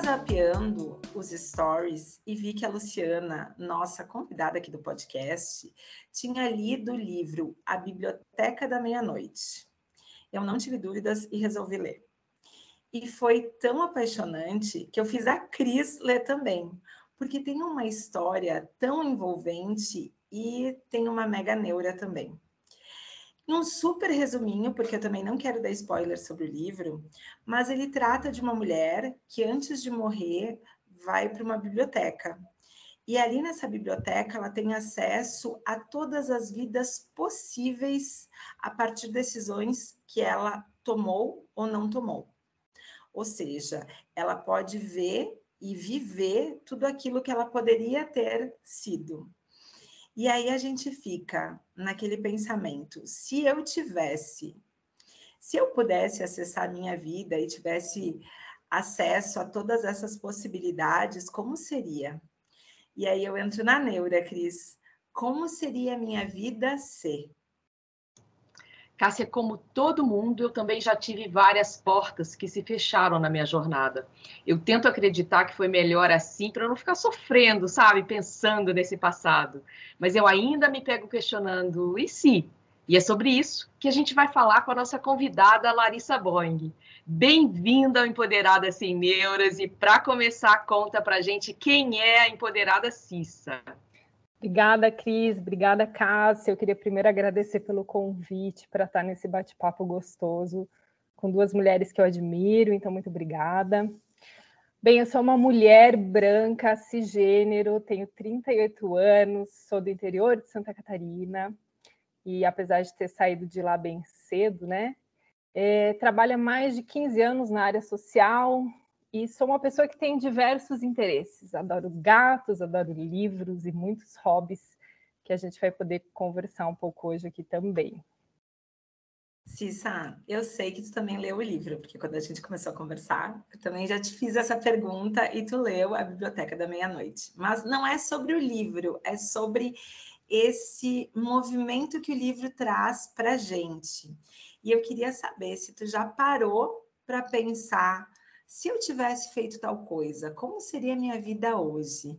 zapeando os stories e vi que a Luciana, nossa convidada aqui do podcast, tinha lido o livro A Biblioteca da Meia-Noite. Eu não tive dúvidas e resolvi ler. E foi tão apaixonante que eu fiz a Cris ler também, porque tem uma história tão envolvente e tem uma mega neura também. Um super resuminho, porque eu também não quero dar spoiler sobre o livro, mas ele trata de uma mulher que antes de morrer vai para uma biblioteca. E ali nessa biblioteca ela tem acesso a todas as vidas possíveis a partir de decisões que ela tomou ou não tomou. Ou seja, ela pode ver e viver tudo aquilo que ela poderia ter sido. E aí a gente fica naquele pensamento: se eu tivesse, se eu pudesse acessar minha vida e tivesse acesso a todas essas possibilidades, como seria? E aí eu entro na neura, Cris. Como seria a minha vida se? Cássia, como todo mundo, eu também já tive várias portas que se fecharam na minha jornada. Eu tento acreditar que foi melhor assim para não ficar sofrendo, sabe, pensando nesse passado. Mas eu ainda me pego questionando, e se? E é sobre isso que a gente vai falar com a nossa convidada Larissa Boing. Bem-vinda ao Empoderada Sem Neuras e para começar, conta para a gente quem é a Empoderada Cissa. Obrigada, Cris. Obrigada, Cássia. Eu queria primeiro agradecer pelo convite para estar nesse bate-papo gostoso com duas mulheres que eu admiro, então muito obrigada. Bem, eu sou uma mulher branca, cisgênero, tenho 38 anos, sou do interior de Santa Catarina e apesar de ter saído de lá bem cedo, né, é, trabalho há mais de 15 anos na área social, e sou uma pessoa que tem diversos interesses. Adoro gatos, adoro livros e muitos hobbies que a gente vai poder conversar um pouco hoje aqui também. Cissa, eu sei que tu também leu o livro, porque quando a gente começou a conversar, eu também já te fiz essa pergunta e tu leu a Biblioteca da Meia-Noite. Mas não é sobre o livro, é sobre esse movimento que o livro traz para gente. E eu queria saber se tu já parou para pensar se eu tivesse feito tal coisa, como seria a minha vida hoje?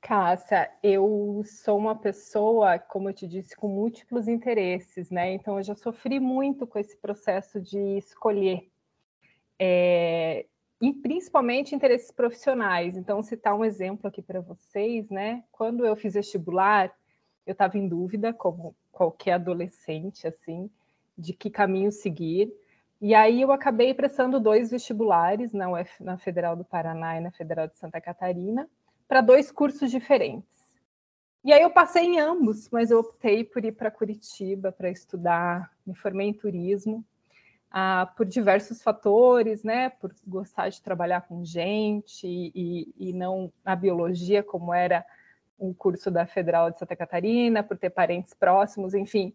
Cássia, eu sou uma pessoa, como eu te disse, com múltiplos interesses, né? Então eu já sofri muito com esse processo de escolher. É, e principalmente interesses profissionais. Então, citar um exemplo aqui para vocês, né? Quando eu fiz vestibular, eu estava em dúvida, como qualquer adolescente, assim, de que caminho seguir. E aí eu acabei prestando dois vestibulares na, UF, na Federal do Paraná e na Federal de Santa Catarina, para dois cursos diferentes. E aí eu passei em ambos, mas eu optei por ir para Curitiba para estudar, me formei em turismo, ah, por diversos fatores, né? Por gostar de trabalhar com gente e, e não na biologia, como era um curso da Federal de Santa Catarina, por ter parentes próximos, enfim.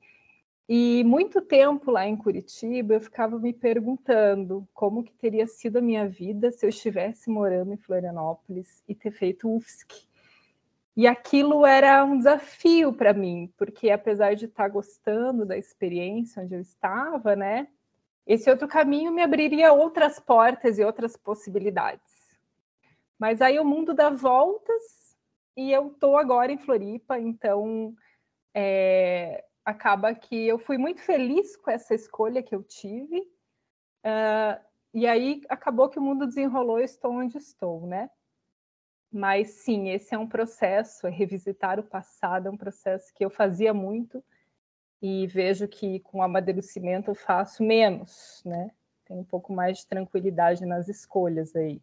E muito tempo lá em Curitiba eu ficava me perguntando como que teria sido a minha vida se eu estivesse morando em Florianópolis e ter feito UFSC. E aquilo era um desafio para mim, porque apesar de estar gostando da experiência onde eu estava, né, esse outro caminho me abriria outras portas e outras possibilidades. Mas aí o mundo dá voltas e eu estou agora em Floripa, então é, acaba que eu fui muito feliz com essa escolha que eu tive. Uh, e aí acabou que o mundo desenrolou, eu estou onde estou, né? Mas sim, esse é um processo, é revisitar o passado, é um processo que eu fazia muito e vejo que com o amadurecimento eu faço menos, né? Tem um pouco mais de tranquilidade nas escolhas aí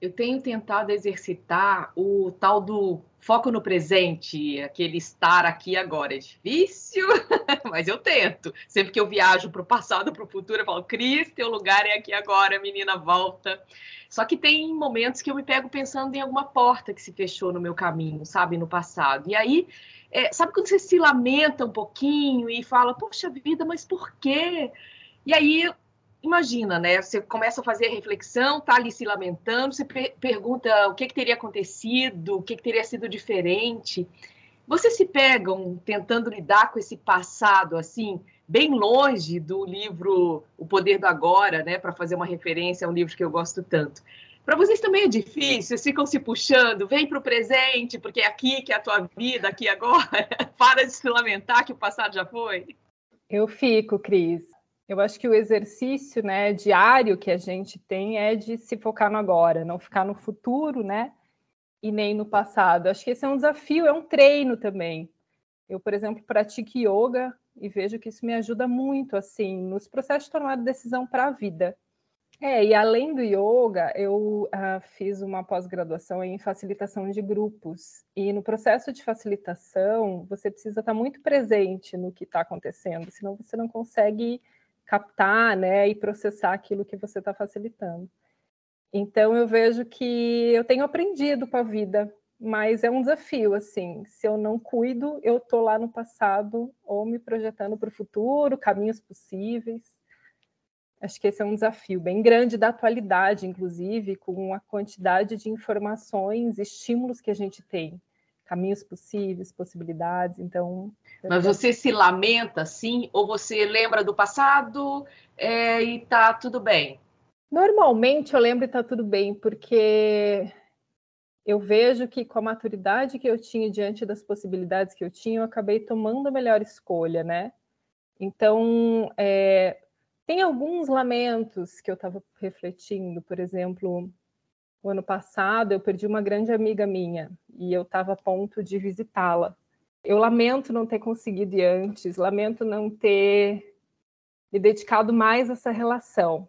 eu tenho tentado exercitar o tal do foco no presente, aquele estar aqui agora. É difícil, mas eu tento. Sempre que eu viajo para o passado, para o futuro, eu falo, Cris, teu lugar é aqui agora, menina, volta. Só que tem momentos que eu me pego pensando em alguma porta que se fechou no meu caminho, sabe, no passado. E aí, é, sabe quando você se lamenta um pouquinho e fala, poxa vida, mas por quê? E aí imagina, né? Você começa a fazer a reflexão, tá ali se lamentando, você pergunta o que, que teria acontecido, o que, que teria sido diferente. Vocês se pegam tentando lidar com esse passado, assim, bem longe do livro O Poder do Agora, né, para fazer uma referência a um livro que eu gosto tanto. Para vocês também é difícil, vocês ficam se puxando, vem para o presente, porque é aqui que é a tua vida, aqui agora. Para de se lamentar que o passado já foi. Eu fico, Cris. Eu acho que o exercício né, diário que a gente tem é de se focar no agora, não ficar no futuro, né? E nem no passado. Acho que esse é um desafio, é um treino também. Eu, por exemplo, pratico yoga e vejo que isso me ajuda muito, assim, nos processos de tomar decisão para a vida. É, e além do yoga, eu uh, fiz uma pós-graduação em facilitação de grupos. E no processo de facilitação, você precisa estar muito presente no que está acontecendo, senão você não consegue captar né, e processar aquilo que você está facilitando. Então, eu vejo que eu tenho aprendido com a vida, mas é um desafio, assim. Se eu não cuido, eu estou lá no passado ou me projetando para o futuro, caminhos possíveis. Acho que esse é um desafio bem grande da atualidade, inclusive, com a quantidade de informações, estímulos que a gente tem, caminhos possíveis, possibilidades. Então. Mas você se lamenta, sim, ou você lembra do passado é, e tá tudo bem? Normalmente eu lembro e tá tudo bem, porque eu vejo que com a maturidade que eu tinha diante das possibilidades que eu tinha, eu acabei tomando a melhor escolha, né? Então, é, tem alguns lamentos que eu estava refletindo, por exemplo, o ano passado eu perdi uma grande amiga minha e eu estava a ponto de visitá-la. Eu lamento não ter conseguido ir antes, lamento não ter me dedicado mais a essa relação.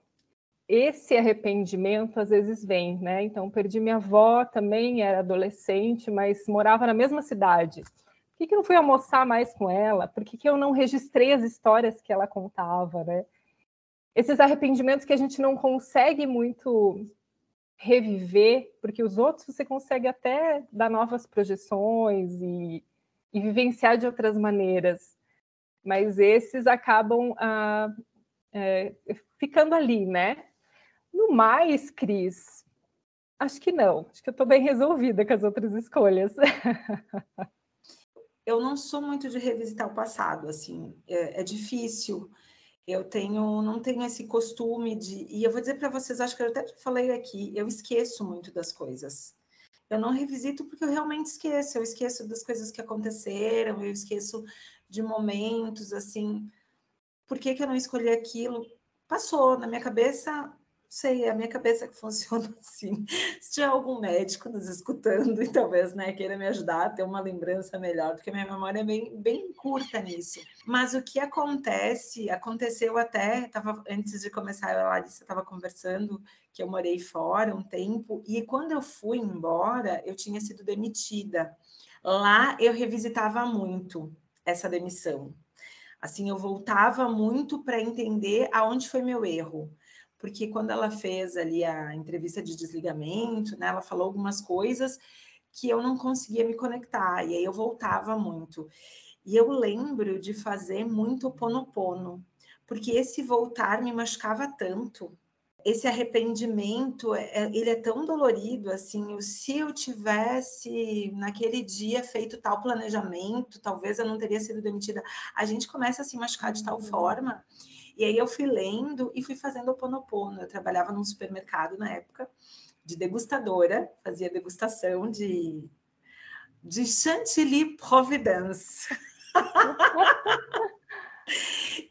Esse arrependimento às vezes vem, né? Então, perdi minha avó também, era adolescente, mas morava na mesma cidade. Por que, que eu não fui almoçar mais com ela? Por que, que eu não registrei as histórias que ela contava, né? esses arrependimentos que a gente não consegue muito reviver, porque os outros você consegue até dar novas projeções e, e vivenciar de outras maneiras, mas esses acabam ah, é, ficando ali, né? No mais, Cris, acho que não. Acho que eu estou bem resolvida com as outras escolhas. eu não sou muito de revisitar o passado, assim, é, é difícil. Eu tenho, não tenho esse costume de. E eu vou dizer para vocês, acho que eu até falei aqui, eu esqueço muito das coisas. Eu não revisito porque eu realmente esqueço. Eu esqueço das coisas que aconteceram, eu esqueço de momentos, assim. Por que, que eu não escolhi aquilo? Passou na minha cabeça, sei, a minha cabeça que funciona assim. Se tiver algum médico nos escutando e talvez né, queira me ajudar a ter uma lembrança melhor, porque minha memória é bem, bem curta nisso. Mas o que acontece, aconteceu até, tava, antes de começar, a Larissa estava conversando que eu morei fora um tempo, e quando eu fui embora, eu tinha sido demitida. Lá eu revisitava muito essa demissão. Assim, eu voltava muito para entender aonde foi meu erro porque quando ela fez ali a entrevista de desligamento, né, ela falou algumas coisas que eu não conseguia me conectar, e aí eu voltava muito. E eu lembro de fazer muito ponopono, porque esse voltar me machucava tanto. Esse arrependimento, é, é, ele é tão dolorido, assim, se eu tivesse naquele dia feito tal planejamento, talvez eu não teria sido demitida. A gente começa a se machucar de tal uhum. forma e aí eu fui lendo e fui fazendo o Ponopono. Eu trabalhava num supermercado na época, de degustadora, fazia degustação de, de chantilly Providence.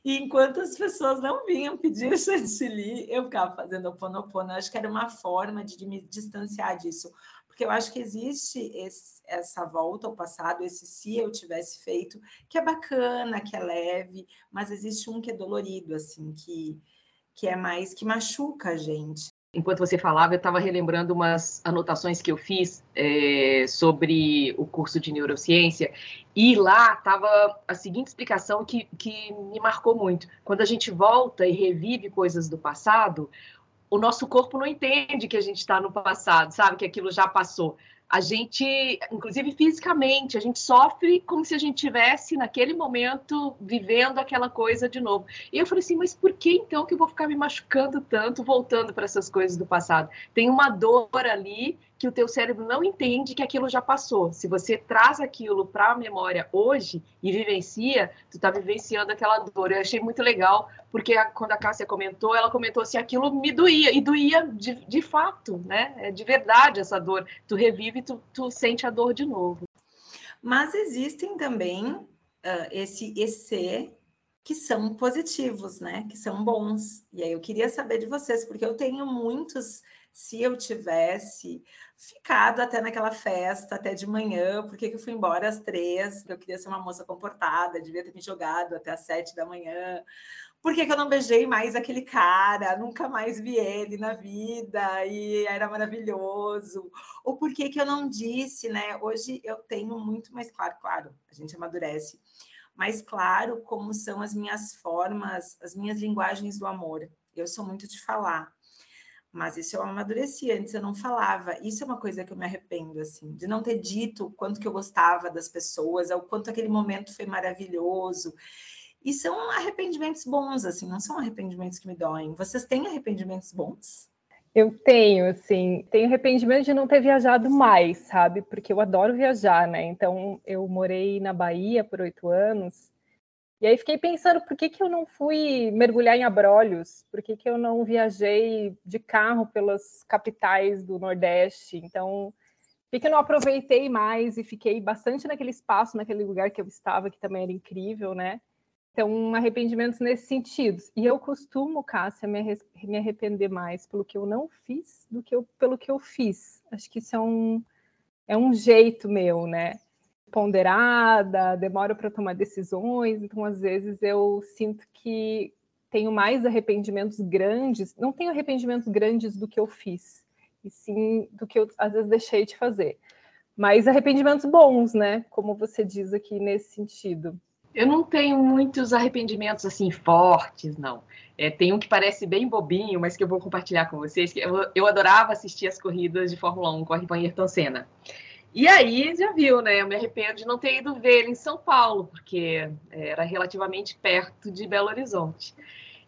E enquanto as pessoas não vinham pedir chantilly, eu ficava fazendo o ponopono. Eu acho que era uma forma de me distanciar disso porque eu acho que existe esse, essa volta ao passado, esse se eu tivesse feito, que é bacana, que é leve, mas existe um que é dolorido, assim, que, que é mais, que machuca a gente. Enquanto você falava, eu estava relembrando umas anotações que eu fiz é, sobre o curso de neurociência, e lá estava a seguinte explicação que, que me marcou muito. Quando a gente volta e revive coisas do passado, o nosso corpo não entende que a gente está no passado, sabe? Que aquilo já passou. A gente, inclusive fisicamente, a gente sofre como se a gente tivesse naquele momento vivendo aquela coisa de novo. E eu falei assim, mas por que então que eu vou ficar me machucando tanto voltando para essas coisas do passado? Tem uma dor ali que o teu cérebro não entende que aquilo já passou. Se você traz aquilo para a memória hoje e vivencia, tu está vivenciando aquela dor. Eu achei muito legal, porque a, quando a Cássia comentou, ela comentou assim, aquilo me doía, e doía de, de fato, né? É de verdade essa dor. Tu revive, tu, tu sente a dor de novo. Mas existem também uh, esse EC que são positivos, né? Que são bons. E aí eu queria saber de vocês, porque eu tenho muitos, se eu tivesse ficado até naquela festa, até de manhã, porque eu fui embora às três, eu queria ser uma moça comportada, devia ter me jogado até às sete da manhã. Por que, que eu não beijei mais aquele cara? Nunca mais vi ele na vida e era maravilhoso. Ou por que, que eu não disse, né? Hoje eu tenho muito mais claro, claro, a gente amadurece mais claro como são as minhas formas, as minhas linguagens do amor. Eu sou muito de falar, mas isso eu amadureci, antes eu não falava. Isso é uma coisa que eu me arrependo, assim, de não ter dito o quanto que eu gostava das pessoas, o quanto aquele momento foi maravilhoso. E são arrependimentos bons, assim, não são arrependimentos que me doem. Vocês têm arrependimentos bons? Eu tenho, assim, tenho arrependimento de não ter viajado mais, sabe? Porque eu adoro viajar, né? Então, eu morei na Bahia por oito anos, e aí fiquei pensando, por que, que eu não fui mergulhar em Abrolhos? Por que, que eu não viajei de carro pelas capitais do Nordeste? Então, por que, eu não aproveitei mais e fiquei bastante naquele espaço, naquele lugar que eu estava, que também era incrível, né? Então, arrependimentos nesse sentido. E eu costumo, Cássia, me, me arrepender mais pelo que eu não fiz do que eu, pelo que eu fiz. Acho que isso é um, é um jeito meu, né? Ponderada, demora para tomar decisões, então às vezes eu sinto que tenho mais arrependimentos grandes, não tenho arrependimentos grandes do que eu fiz, e sim do que eu às vezes deixei de fazer. Mas arrependimentos bons, né? Como você diz aqui nesse sentido. Eu não tenho muitos arrependimentos assim fortes, não. É, tem um que parece bem bobinho, mas que eu vou compartilhar com vocês. Que eu, eu adorava assistir as corridas de Fórmula 1 com a Ayrton Senna. E aí, já viu, né? Eu me arrependo de não ter ido ver ele em São Paulo, porque era relativamente perto de Belo Horizonte.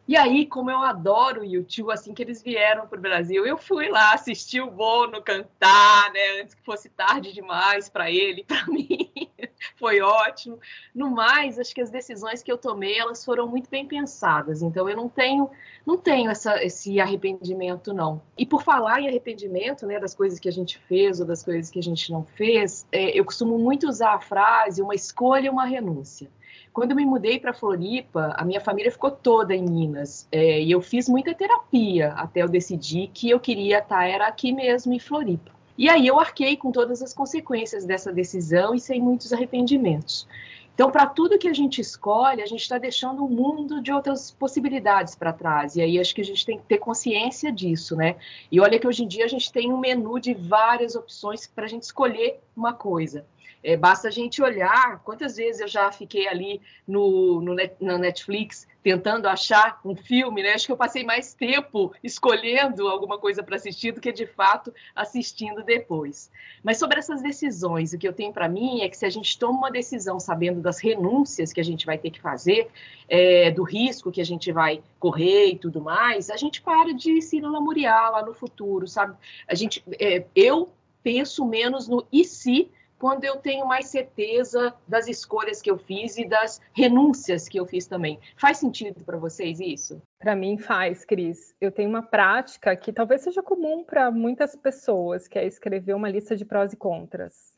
E aí, como eu adoro o YouTube, assim que eles vieram para o Brasil, eu fui lá assistir o Bono cantar, né? Antes que fosse tarde demais para ele, para mim. Foi ótimo. No mais, acho que as decisões que eu tomei, elas foram muito bem pensadas. Então, eu não tenho, não tenho essa, esse arrependimento, não. E por falar em arrependimento, né, das coisas que a gente fez ou das coisas que a gente não fez, é, eu costumo muito usar a frase uma escolha uma renúncia. Quando eu me mudei para Floripa, a minha família ficou toda em Minas. É, e eu fiz muita terapia até eu decidir que eu queria estar era aqui mesmo em Floripa. E aí eu arquei com todas as consequências dessa decisão e sem muitos arrependimentos. Então, para tudo que a gente escolhe, a gente está deixando um mundo de outras possibilidades para trás. E aí acho que a gente tem que ter consciência disso, né? E olha que hoje em dia a gente tem um menu de várias opções para a gente escolher uma coisa. É, basta a gente olhar quantas vezes eu já fiquei ali no, no, no, Netflix tentando achar um filme, né? Acho que eu passei mais tempo escolhendo alguma coisa para assistir do que de fato assistindo depois. Mas sobre essas decisões, o que eu tenho para mim é que se a gente toma uma decisão sabendo das renúncias que a gente vai ter que fazer, é, do risco que a gente vai correr e tudo mais, a gente para de se lamuriar lá no futuro, sabe? A gente, é, eu penso menos no e se quando eu tenho mais certeza das escolhas que eu fiz e das renúncias que eu fiz também. Faz sentido para vocês isso? Para mim faz, Cris. Eu tenho uma prática que talvez seja comum para muitas pessoas, que é escrever uma lista de prós e contras.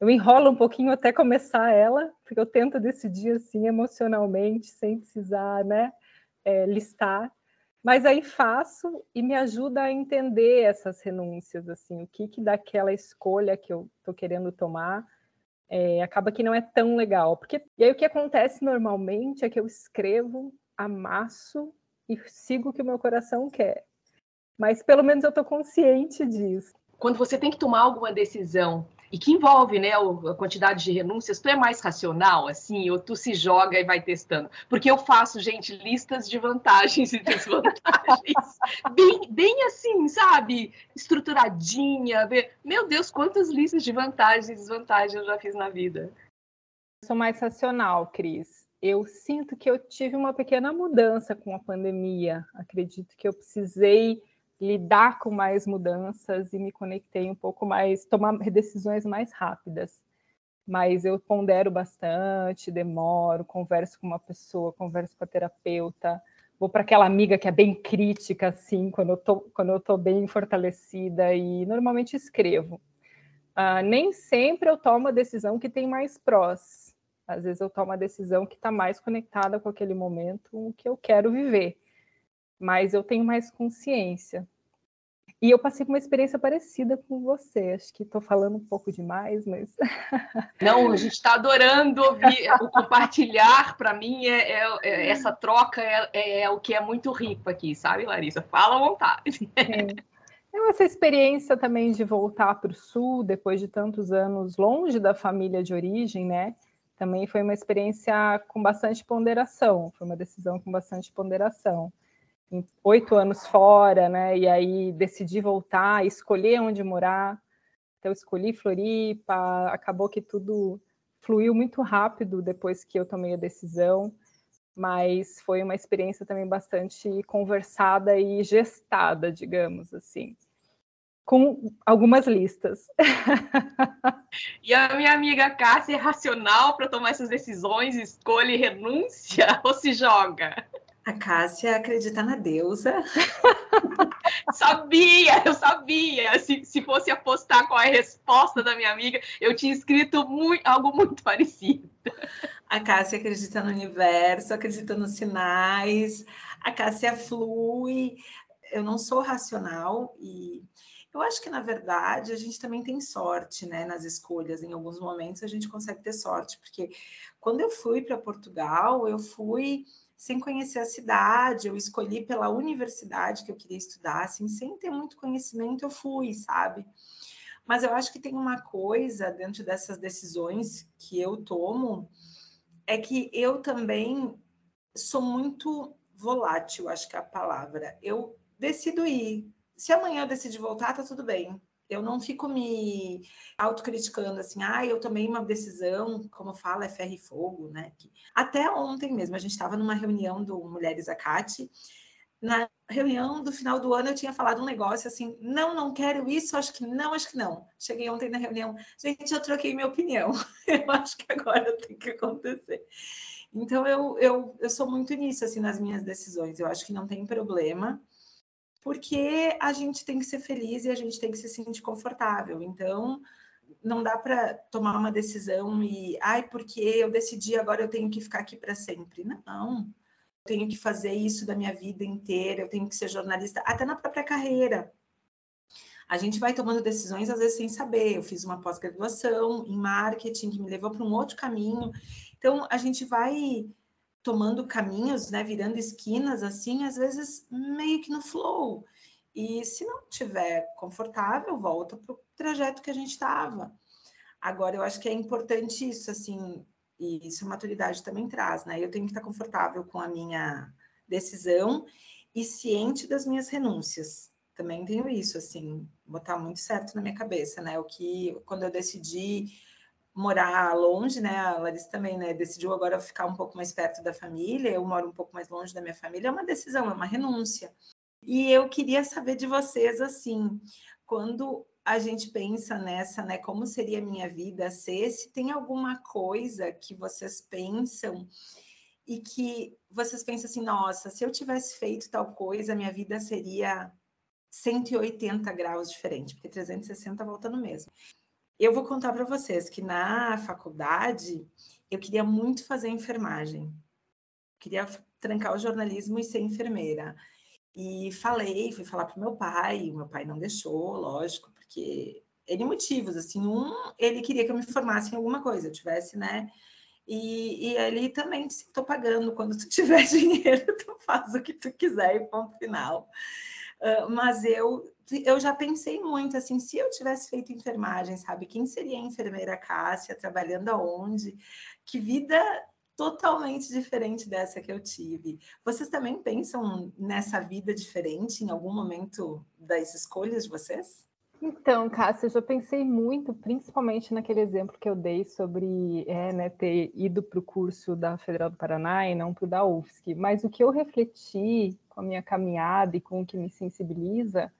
Eu enrolo um pouquinho até começar ela, porque eu tento decidir assim emocionalmente, sem precisar, né, é, listar. Mas aí faço e me ajuda a entender essas renúncias, assim, o que, que daquela escolha que eu estou querendo tomar é, acaba que não é tão legal. Porque, e aí o que acontece normalmente é que eu escrevo, amasso e sigo o que o meu coração quer. Mas pelo menos eu estou consciente disso. Quando você tem que tomar alguma decisão e que envolve né, a quantidade de renúncias, tu é mais racional, assim, ou tu se joga e vai testando? Porque eu faço, gente, listas de vantagens e desvantagens, bem, bem assim, sabe? Estruturadinha. Meu Deus, quantas listas de vantagens e desvantagens eu já fiz na vida. Eu sou mais racional, Cris. Eu sinto que eu tive uma pequena mudança com a pandemia. Acredito que eu precisei lidar com mais mudanças e me conectei um pouco mais, tomar decisões mais rápidas. Mas eu pondero bastante, demoro, converso com uma pessoa, converso com a terapeuta, vou para aquela amiga que é bem crítica, assim, quando eu tô, quando eu tô bem fortalecida e normalmente escrevo. Uh, nem sempre eu tomo a decisão que tem mais prós. Às vezes eu tomo a decisão que está mais conectada com aquele momento que eu quero viver mas eu tenho mais consciência. E eu passei por uma experiência parecida com você. Acho que estou falando um pouco demais, mas. Não, a gente está adorando ouvir o compartilhar. Para mim, é, é, é, essa troca é, é, é, o que é muito rico aqui, sabe, Larissa? Fala à vontade. É. essa experiência também de voltar para o Sul, depois de tantos anos longe da família de origem, né? Também foi uma experiência com bastante ponderação, foi uma decisão com bastante ponderação oito anos fora, né? E aí decidi voltar, escolher onde morar. Então, escolhi Floripa. Acabou que tudo fluiu muito rápido depois que eu tomei a decisão, mas foi uma experiência também bastante conversada e gestada, digamos assim. Com algumas listas. E a minha amiga Cássia é racional para tomar essas decisões, escolhe renúncia ou se joga? A Cássia acredita na deusa. sabia, eu sabia. Se, se fosse apostar com a resposta da minha amiga, eu tinha escrito muito, algo muito parecido. A Cássia acredita no universo, acredita nos sinais. A Cássia flui. Eu não sou racional e eu acho que, na verdade, a gente também tem sorte né, nas escolhas. Em alguns momentos a gente consegue ter sorte, porque quando eu fui para Portugal, eu fui sem conhecer a cidade, eu escolhi pela universidade que eu queria estudar, assim, sem ter muito conhecimento, eu fui, sabe? Mas eu acho que tem uma coisa dentro dessas decisões que eu tomo, é que eu também sou muito volátil, acho que é a palavra. Eu decido ir. Se amanhã eu decidir voltar, tá tudo bem. Eu não fico me autocriticando assim, ah, eu tomei uma decisão, como fala, é ferro e fogo, né? Até ontem mesmo, a gente estava numa reunião do Mulheres Acate. Na reunião do final do ano, eu tinha falado um negócio assim: não, não quero isso, acho que não, acho que não. Cheguei ontem na reunião, gente, eu troquei minha opinião. eu acho que agora tem que acontecer. Então, eu, eu, eu sou muito nisso, assim, nas minhas decisões. Eu acho que não tem problema porque a gente tem que ser feliz e a gente tem que se sentir confortável. Então, não dá para tomar uma decisão e, ai, porque eu decidi, agora eu tenho que ficar aqui para sempre. Não. Eu tenho que fazer isso da minha vida inteira, eu tenho que ser jornalista, até na própria carreira. A gente vai tomando decisões às vezes sem saber. Eu fiz uma pós-graduação em marketing que me levou para um outro caminho. Então, a gente vai tomando caminhos, né, virando esquinas assim, às vezes meio que no flow. E se não tiver confortável, volta para o trajeto que a gente estava. Agora, eu acho que é importante isso, assim, e isso a maturidade também traz, né? Eu tenho que estar confortável com a minha decisão e ciente das minhas renúncias. Também tenho isso, assim, botar muito certo na minha cabeça, né? O que, quando eu decidi morar longe, né? A Larissa também, né? Decidiu agora ficar um pouco mais perto da família. Eu moro um pouco mais longe da minha família. É uma decisão, é uma renúncia. E eu queria saber de vocês, assim, quando a gente pensa nessa, né? Como seria a minha vida ser? Se tem alguma coisa que vocês pensam e que vocês pensam assim, nossa, se eu tivesse feito tal coisa, minha vida seria 180 graus diferente, porque 360 volta no mesmo. Eu vou contar para vocês que na faculdade eu queria muito fazer enfermagem. Queria trancar o jornalismo e ser enfermeira. E falei, fui falar para meu pai, o meu pai não deixou, lógico, porque ele motivos, assim, um, ele queria que eu me formasse em alguma coisa, eu tivesse, né? E, e ele também disse, estou pagando, quando tu tiver dinheiro, tu faz o que tu quiser e ponto final. Uh, mas eu eu já pensei muito assim, se eu tivesse feito enfermagem, sabe? Quem seria a enfermeira Cássia, trabalhando aonde? Que vida totalmente diferente dessa que eu tive. Vocês também pensam nessa vida diferente em algum momento das escolhas de vocês? Então, Cássia, eu já pensei muito, principalmente naquele exemplo que eu dei sobre é, né, ter ido para o curso da Federal do Paraná e não para o da UFSC. Mas o que eu refleti com a minha caminhada e com o que me sensibiliza,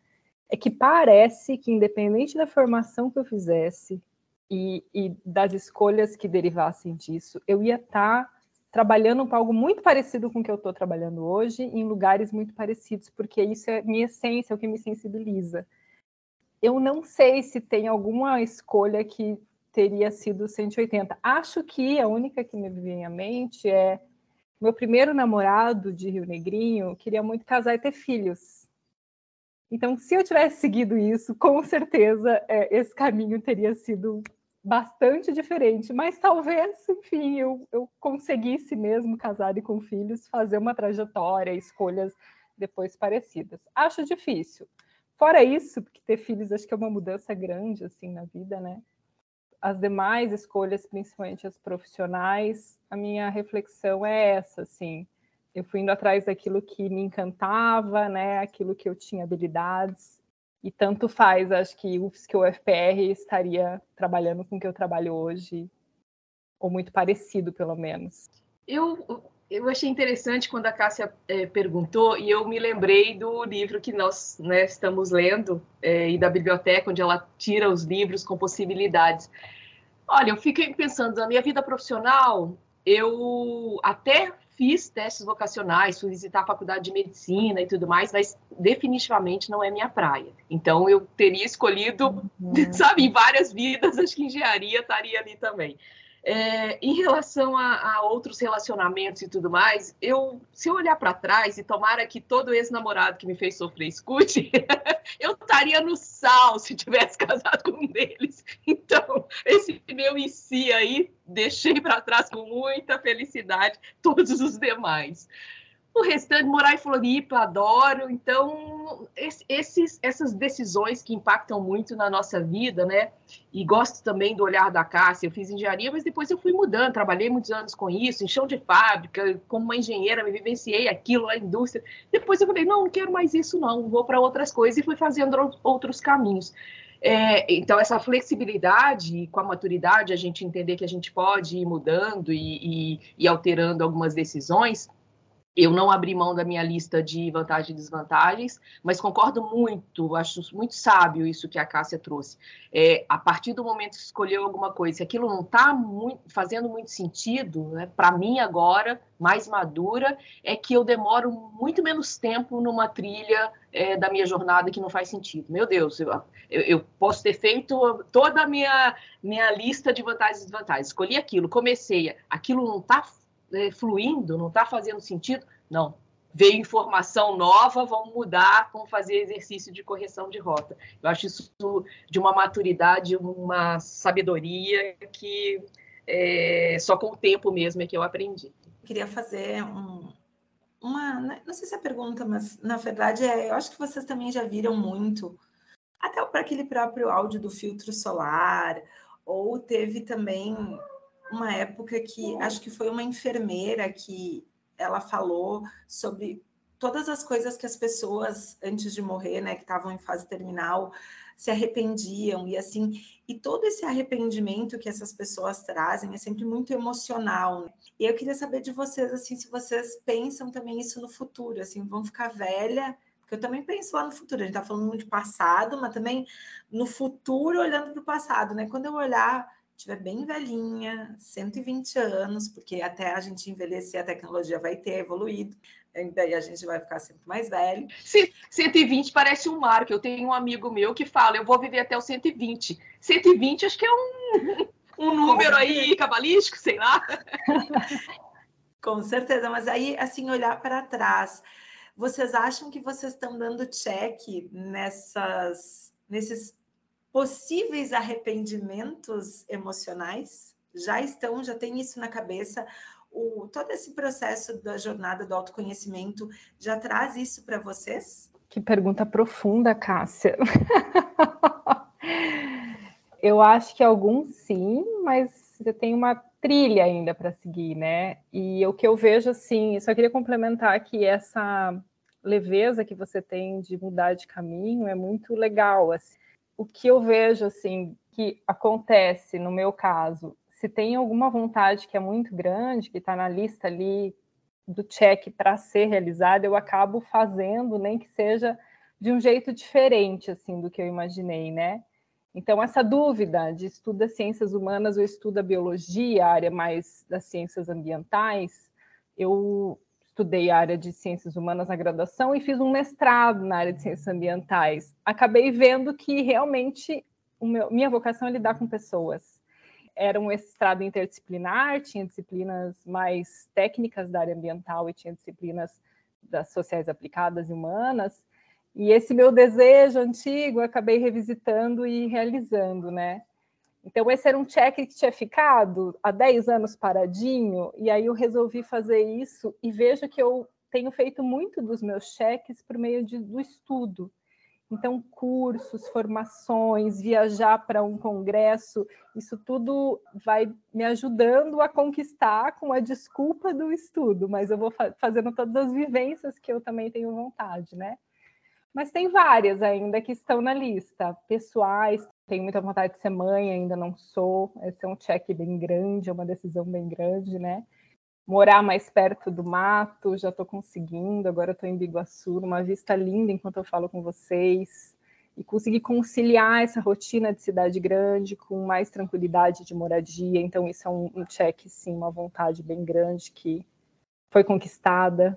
é que parece que, independente da formação que eu fizesse e, e das escolhas que derivassem disso, eu ia estar tá trabalhando para algo muito parecido com o que eu estou trabalhando hoje, em lugares muito parecidos, porque isso é minha essência, é o que me sensibiliza. Eu não sei se tem alguma escolha que teria sido 180. Acho que a única que me vem à mente é meu primeiro namorado de Rio Negrinho queria muito casar e ter filhos. Então, se eu tivesse seguido isso, com certeza é, esse caminho teria sido bastante diferente, mas talvez, enfim, eu, eu conseguisse mesmo casar e com filhos fazer uma trajetória, escolhas depois parecidas. Acho difícil. Fora isso, porque ter filhos acho que é uma mudança grande assim na vida, né? As demais escolhas, principalmente as profissionais, a minha reflexão é essa, assim. Eu fui indo atrás daquilo que me encantava, né? Aquilo que eu tinha habilidades e tanto faz, acho que UFSC ou UFPR estaria trabalhando com o que eu trabalho hoje, ou muito parecido, pelo menos. Eu, eu achei interessante quando a Cássia é, perguntou, e eu me lembrei do livro que nós né, estamos lendo, é, e da biblioteca, onde ela tira os livros com possibilidades. Olha, eu fiquei pensando, na minha vida profissional, eu até fiz testes vocacionais, fui visitar a faculdade de medicina e tudo mais, mas definitivamente não é minha praia. Então eu teria escolhido, uhum. sabe, em várias vidas, acho que engenharia estaria ali também. É, em relação a, a, outros relacionamentos e tudo mais, eu, se eu olhar para trás e tomara que todo ex-namorado que me fez sofrer escute, eu estaria no sal se tivesse casado com um deles. Então, esse meu em si aí, deixei para trás com muita felicidade todos os demais. O restante, morar em Floripa, adoro. Então, esses, essas decisões que impactam muito na nossa vida, né? E gosto também do olhar da Cássia. Eu fiz engenharia, mas depois eu fui mudando. Trabalhei muitos anos com isso, em chão de fábrica, como uma engenheira, me vivenciei aquilo, a indústria. Depois eu falei, não, não quero mais isso, não. Vou para outras coisas e fui fazendo outros caminhos. É, então, essa flexibilidade, com a maturidade, a gente entender que a gente pode ir mudando e, e, e alterando algumas decisões eu não abri mão da minha lista de vantagens e desvantagens, mas concordo muito, acho muito sábio isso que a Cássia trouxe. É, a partir do momento que escolheu alguma coisa, se aquilo não está fazendo muito sentido, né, para mim agora, mais madura, é que eu demoro muito menos tempo numa trilha é, da minha jornada que não faz sentido. Meu Deus, eu, eu, eu posso ter feito toda a minha, minha lista de vantagens e desvantagens, escolhi aquilo, comecei, aquilo não está é, fluindo, não está fazendo sentido. Não. Veio informação nova, vamos mudar, vamos fazer exercício de correção de rota. Eu acho isso de uma maturidade, uma sabedoria que é, só com o tempo mesmo é que eu aprendi. Queria fazer um, uma, né, não sei se é pergunta, mas na verdade é, eu acho que vocês também já viram muito, até para aquele próprio áudio do filtro solar, ou teve também uma época que acho que foi uma enfermeira que ela falou sobre todas as coisas que as pessoas antes de morrer, né, que estavam em fase terminal, se arrependiam e assim, e todo esse arrependimento que essas pessoas trazem é sempre muito emocional. Né? E eu queria saber de vocês assim, se vocês pensam também isso no futuro, assim, vão ficar velha, porque eu também penso lá no futuro. A gente está falando muito de passado, mas também no futuro olhando para o passado, né? Quando eu olhar estiver bem velhinha, 120 anos, porque até a gente envelhecer, a tecnologia vai ter evoluído, daí a gente vai ficar sempre mais velho. Sim, 120 parece um marco. Eu tenho um amigo meu que fala, eu vou viver até os 120. 120 acho que é um, um número aí cabalístico, sei lá. Com certeza, mas aí, assim, olhar para trás, vocês acham que vocês estão dando check nessas, nesses possíveis arrependimentos emocionais? Já estão, já tem isso na cabeça? O, todo esse processo da jornada do autoconhecimento já traz isso para vocês? Que pergunta profunda, Cássia. Eu acho que alguns sim, mas você tem uma trilha ainda para seguir, né? E o que eu vejo assim, só queria complementar que essa leveza que você tem de mudar de caminho é muito legal. Assim o que eu vejo assim que acontece no meu caso, se tem alguma vontade que é muito grande, que está na lista ali do check para ser realizado, eu acabo fazendo, nem que seja de um jeito diferente assim do que eu imaginei, né? Então, essa dúvida de estuda ciências humanas ou estuda biologia, área mais das ciências ambientais, eu estudei a área de ciências humanas na graduação e fiz um mestrado na área de ciências ambientais. Acabei vendo que realmente meu, minha vocação é lidar com pessoas. Era um mestrado interdisciplinar, tinha disciplinas mais técnicas da área ambiental e tinha disciplinas das sociais aplicadas e humanas. E esse meu desejo antigo, acabei revisitando e realizando, né? Então, esse era um check que tinha ficado há 10 anos paradinho, e aí eu resolvi fazer isso, e vejo que eu tenho feito muito dos meus cheques por meio de, do estudo. Então, cursos, formações, viajar para um congresso, isso tudo vai me ajudando a conquistar com a desculpa do estudo, mas eu vou fa fazendo todas as vivências que eu também tenho vontade, né? Mas tem várias ainda que estão na lista, pessoais. Tenho muita vontade de ser mãe, ainda não sou. Esse é um check bem grande, é uma decisão bem grande, né? Morar mais perto do mato, já estou conseguindo. Agora estou em Biguaçu, numa vista linda enquanto eu falo com vocês. E conseguir conciliar essa rotina de cidade grande com mais tranquilidade de moradia. Então, isso é um, um check, sim, uma vontade bem grande que foi conquistada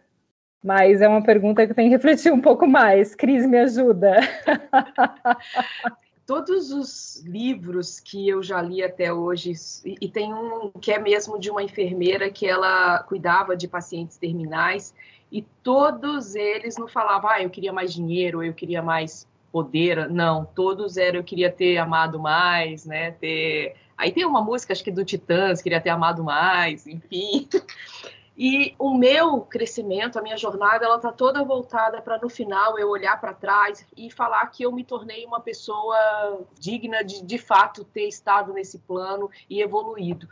mas é uma pergunta que tem que refletir um pouco mais. Cris, me ajuda. Todos os livros que eu já li até hoje, e tem um que é mesmo de uma enfermeira que ela cuidava de pacientes terminais, e todos eles não falavam, ah, eu queria mais dinheiro, eu queria mais poder. Não, todos eram, eu queria ter amado mais, né? Ter... Aí tem uma música, acho que do Titãs, queria ter amado mais, enfim. E o meu crescimento, a minha jornada, ela está toda voltada para no final eu olhar para trás e falar que eu me tornei uma pessoa digna de, de fato, ter estado nesse plano e evoluído.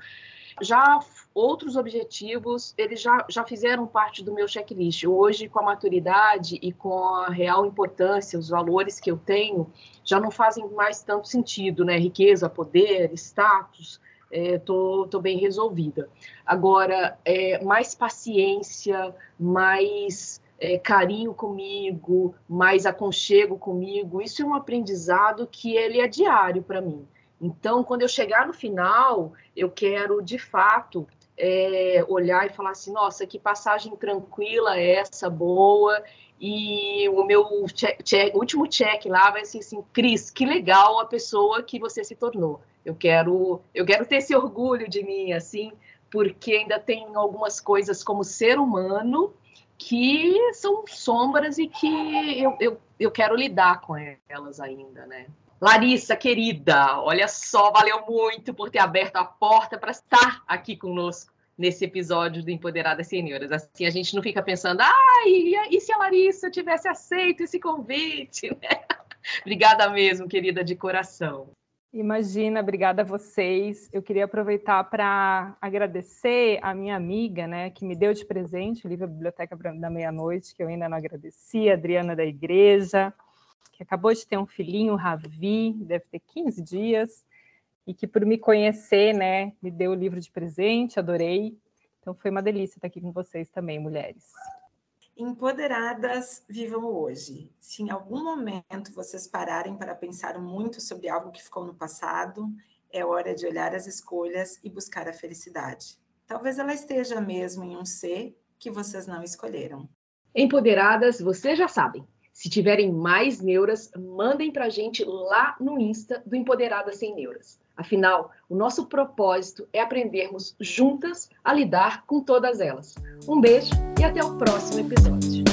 Já outros objetivos, eles já, já fizeram parte do meu checklist. Hoje, com a maturidade e com a real importância, os valores que eu tenho, já não fazem mais tanto sentido, né? Riqueza, poder, status estou é, bem resolvida. Agora, é, mais paciência, mais é, carinho comigo, mais aconchego comigo, isso é um aprendizado que ele é diário para mim. Então, quando eu chegar no final, eu quero, de fato, é, olhar e falar assim, nossa, que passagem tranquila essa, boa, e o meu check, check, último check lá vai ser assim, Cris, que legal a pessoa que você se tornou. Eu quero, eu quero ter esse orgulho de mim, assim, porque ainda tem algumas coisas como ser humano que são sombras e que eu, eu, eu quero lidar com elas ainda, né? Larissa, querida, olha só, valeu muito por ter aberto a porta para estar aqui conosco nesse episódio do Empoderadas Senhoras. Assim, a gente não fica pensando, ai, e se a Larissa tivesse aceito esse convite? Obrigada mesmo, querida, de coração. Imagina, obrigada a vocês. Eu queria aproveitar para agradecer a minha amiga, né, que me deu de presente o livro Biblioteca da Meia-Noite, que eu ainda não agradeci, a Adriana da Igreja, que acabou de ter um filhinho, Ravi, deve ter 15 dias, e que por me conhecer, né, me deu o livro de presente, adorei. Então foi uma delícia estar aqui com vocês também, mulheres. Empoderadas, vivam hoje. Se em algum momento vocês pararem para pensar muito sobre algo que ficou no passado, é hora de olhar as escolhas e buscar a felicidade. Talvez ela esteja mesmo em um ser que vocês não escolheram. Empoderadas, vocês já sabem. Se tiverem mais neuras, mandem para a gente lá no Insta do Empoderadas Sem Neuras. Afinal, o nosso propósito é aprendermos juntas a lidar com todas elas. Um beijo e até o próximo episódio.